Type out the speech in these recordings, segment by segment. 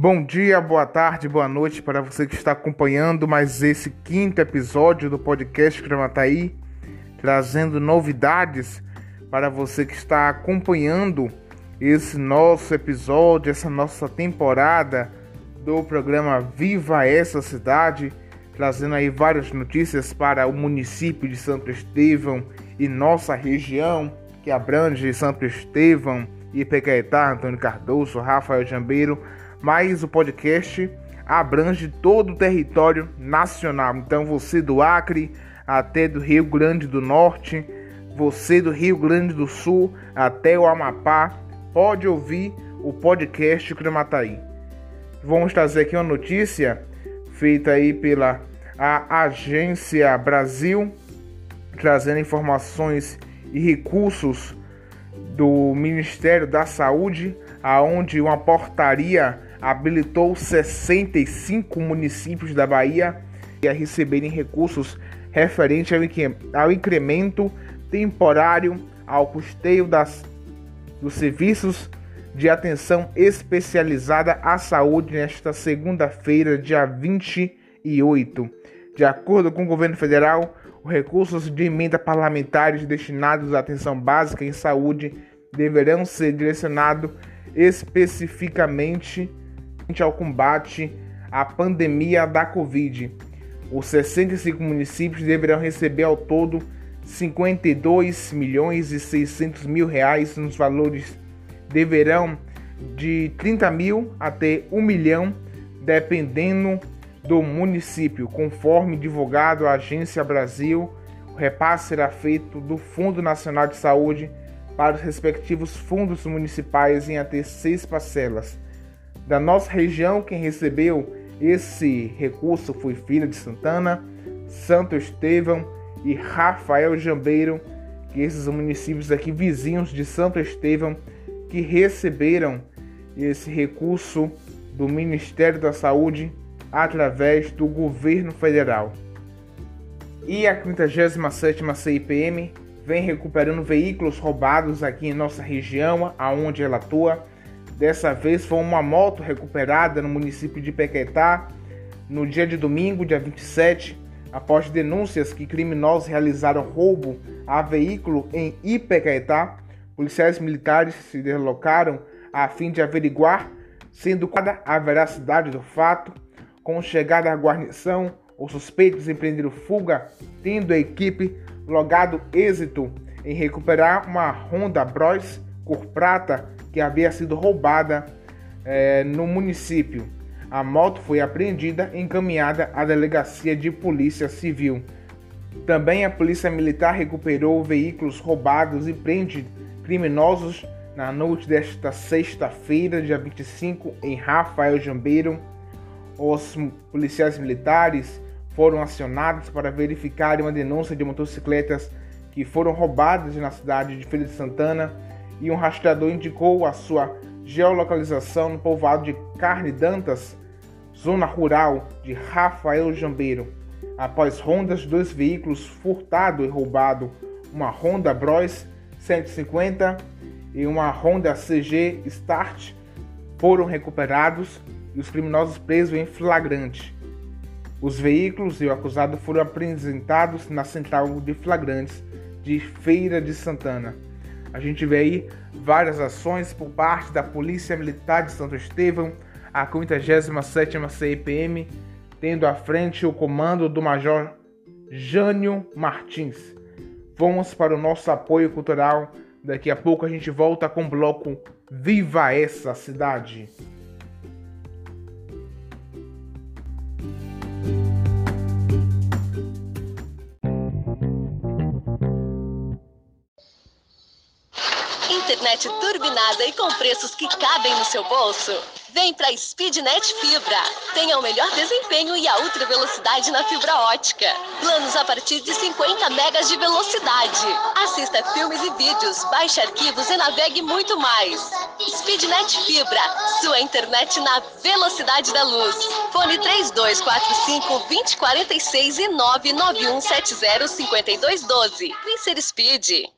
Bom dia, boa tarde, boa noite para você que está acompanhando mais esse quinto episódio do podcast Gramataí, trazendo novidades para você que está acompanhando esse nosso episódio, essa nossa temporada do programa Viva essa cidade, trazendo aí várias notícias para o município de Santo Estevão e nossa região, que abrange Santo Estevão, Ipecaetá, Antônio Cardoso, Rafael Jambeiro mas o podcast abrange todo o território nacional. Então você do Acre até do Rio Grande do Norte, você do Rio Grande do Sul até o Amapá, pode ouvir o podcast Cramataí. Vamos trazer aqui uma notícia feita aí pela Agência Brasil, trazendo informações e recursos do Ministério da Saúde, aonde uma portaria habilitou 65 municípios da Bahia a receberem recursos referentes ao incremento temporário ao custeio das, dos serviços de atenção especializada à saúde nesta segunda-feira, dia 28. De acordo com o governo federal, os recursos de emenda parlamentares destinados à atenção básica em saúde deverão ser direcionados especificamente ao combate à pandemia da Covid. Os 65 municípios deverão receber ao todo 52 milhões e 600 mil reais nos valores deverão de 30 mil até 1 milhão, dependendo do município. Conforme divulgado a Agência Brasil, o repasse será feito do Fundo Nacional de Saúde para os respectivos fundos municipais em até seis parcelas. Da nossa região, quem recebeu esse recurso foi Filha de Santana, Santo Estevão e Rafael Jambeiro, que esses municípios aqui vizinhos de Santo Estevão que receberam esse recurso do Ministério da Saúde através do governo federal. E a 57ª CIPM vem recuperando veículos roubados aqui em nossa região, aonde ela atua Dessa vez foi uma moto recuperada no município de Pequetá no dia de domingo, dia 27, após denúncias que criminosos realizaram roubo a veículo em Ipecaetá. Policiais militares se deslocaram a fim de averiguar, sendo a veracidade do fato. Com chegada à guarnição, os suspeitos empreenderam fuga, tendo a equipe logado êxito em recuperar uma Honda Bros cor prata que havia sido roubada é, no município. A moto foi apreendida e encaminhada à delegacia de polícia civil. Também a polícia militar recuperou veículos roubados e prende criminosos na noite desta sexta-feira, dia 25, em Rafael Jambeiro. Os policiais militares foram acionados para verificar uma denúncia de motocicletas que foram roubadas na cidade de Feira de Santana e um rastreador indicou a sua geolocalização no povoado de Carne Dantas, zona rural de Rafael Jambeiro. Após rondas, dois veículos furtado e roubado, uma Honda Bros 150 e uma Honda CG Start, foram recuperados e os criminosos presos em flagrante. Os veículos e o acusado foram apresentados na central de flagrantes de Feira de Santana. A gente vê aí várias ações por parte da Polícia Militar de Santo Estevão, a 57ª CIPM, tendo à frente o comando do Major Jânio Martins. Vamos para o nosso apoio cultural. Daqui a pouco a gente volta com o bloco Viva essa cidade! Turbinada e com preços que cabem no seu bolso? Vem para Speednet Fibra. Tenha o melhor desempenho e a ultra velocidade na fibra ótica. Planos a partir de 50 megas de velocidade. Assista filmes e vídeos, baixe arquivos e navegue muito mais. Speednet Fibra, sua internet na velocidade da luz. Fone 3245 2046 e 99170 5212. Vem ser Speed.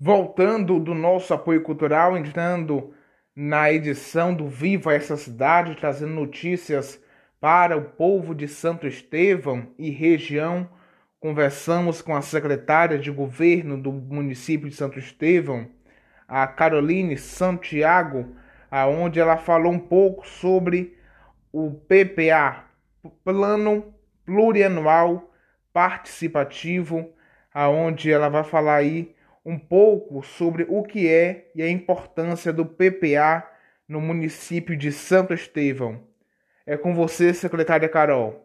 Voltando do nosso apoio cultural, entrando na edição do Viva essa cidade, trazendo notícias para o povo de Santo Estevão e região. Conversamos com a secretária de governo do município de Santo Estevão, a Caroline Santiago aonde ela falou um pouco sobre o PPA, Plano Plurianual Participativo, aonde ela vai falar aí um pouco sobre o que é e a importância do PPA no município de Santo Estevão. É com você, secretária Carol.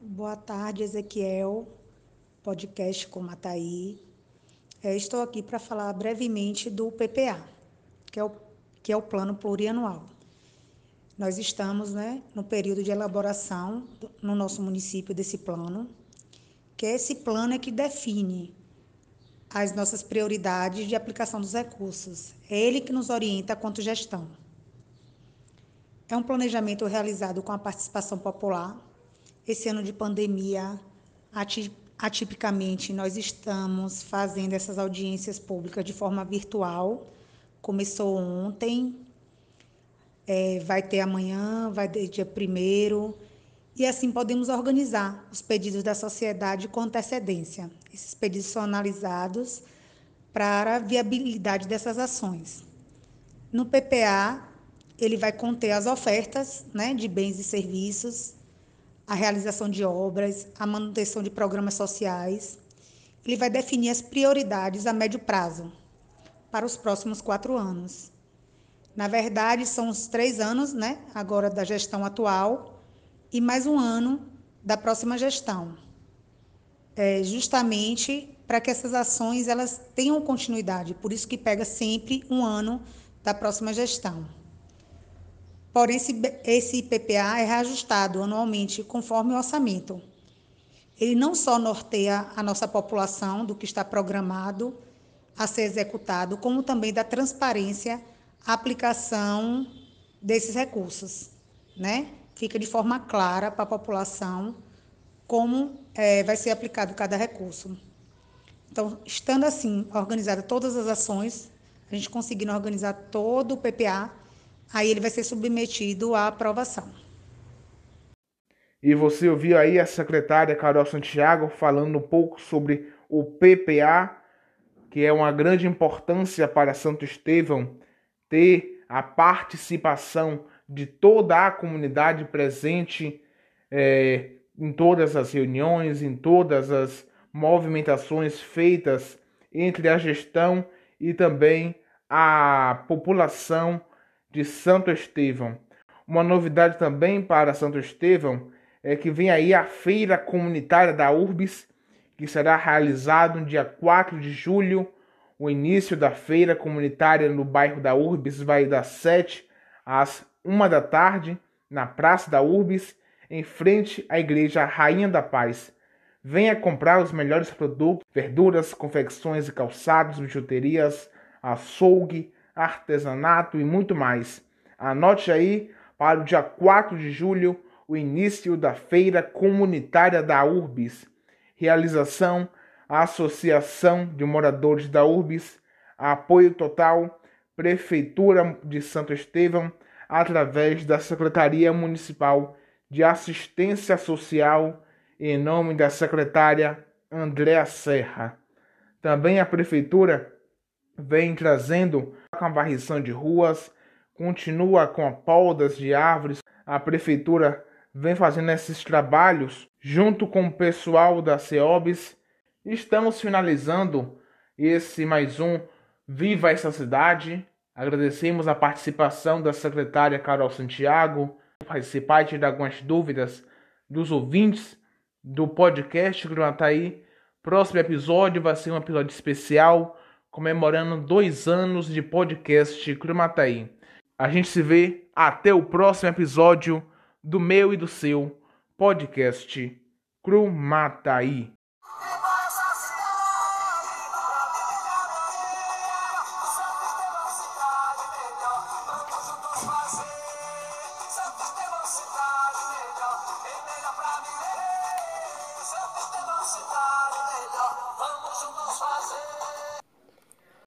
Boa tarde, Ezequiel, podcast com Mataí. É, estou aqui para falar brevemente do PPA, que é o, que é o Plano Plurianual. Nós estamos né, no período de elaboração no nosso município desse plano, que é esse plano é que define as nossas prioridades de aplicação dos recursos. É ele que nos orienta quanto gestão. É um planejamento realizado com a participação popular. Esse ano de pandemia, atipicamente, nós estamos fazendo essas audiências públicas de forma virtual. Começou ontem, é, vai ter amanhã, vai ter dia primeiro e assim podemos organizar os pedidos da sociedade com antecedência. Esses pedidos são analisados para a viabilidade dessas ações. No PPA, ele vai conter as ofertas né, de bens e serviços, a realização de obras, a manutenção de programas sociais. Ele vai definir as prioridades a médio prazo para os próximos quatro anos. Na verdade, são os três anos, né, agora da gestão atual, e mais um ano da próxima gestão, é, justamente para que essas ações elas tenham continuidade. Por isso que pega sempre um ano da próxima gestão. Porém, esse, esse PPA é reajustado anualmente conforme o orçamento. Ele não só norteia a nossa população do que está programado a ser executado, como também da transparência à aplicação desses recursos, né? fica de forma clara para a população como é, vai ser aplicado cada recurso. Então, estando assim organizada todas as ações, a gente conseguindo organizar todo o PPA, aí ele vai ser submetido à aprovação. E você ouviu aí a secretária Carol Santiago falando um pouco sobre o PPA, que é uma grande importância para Santo Estevão ter a participação de toda a comunidade presente é, em todas as reuniões, em todas as movimentações feitas entre a gestão e também a população de Santo Estevão. Uma novidade também para Santo Estevão é que vem aí a feira comunitária da URBS, que será realizado no dia 4 de julho. O início da feira comunitária no bairro da URBS vai das 7 às uma da tarde, na Praça da Urbis, em frente à Igreja Rainha da Paz. Venha comprar os melhores produtos, verduras, confecções e calçados, bijuterias, açougue, artesanato e muito mais. Anote aí para o dia 4 de julho o início da Feira Comunitária da Urbis. Realização a Associação de Moradores da Urbis, apoio total Prefeitura de Santo Estevão, através da Secretaria Municipal de Assistência Social, em nome da secretária Andréa Serra. Também a Prefeitura vem trazendo a varrição de ruas, continua com a podas de árvores. A Prefeitura vem fazendo esses trabalhos junto com o pessoal da CEOBS. Estamos finalizando esse mais um Viva essa cidade Agradecemos a participação da secretária Carol Santiago, participar e tirar algumas dúvidas dos ouvintes do podcast Grumataí. Próximo episódio vai ser um episódio especial comemorando dois anos de podcast Crumataí. A gente se vê até o próximo episódio do meu e do seu podcast Crumataí.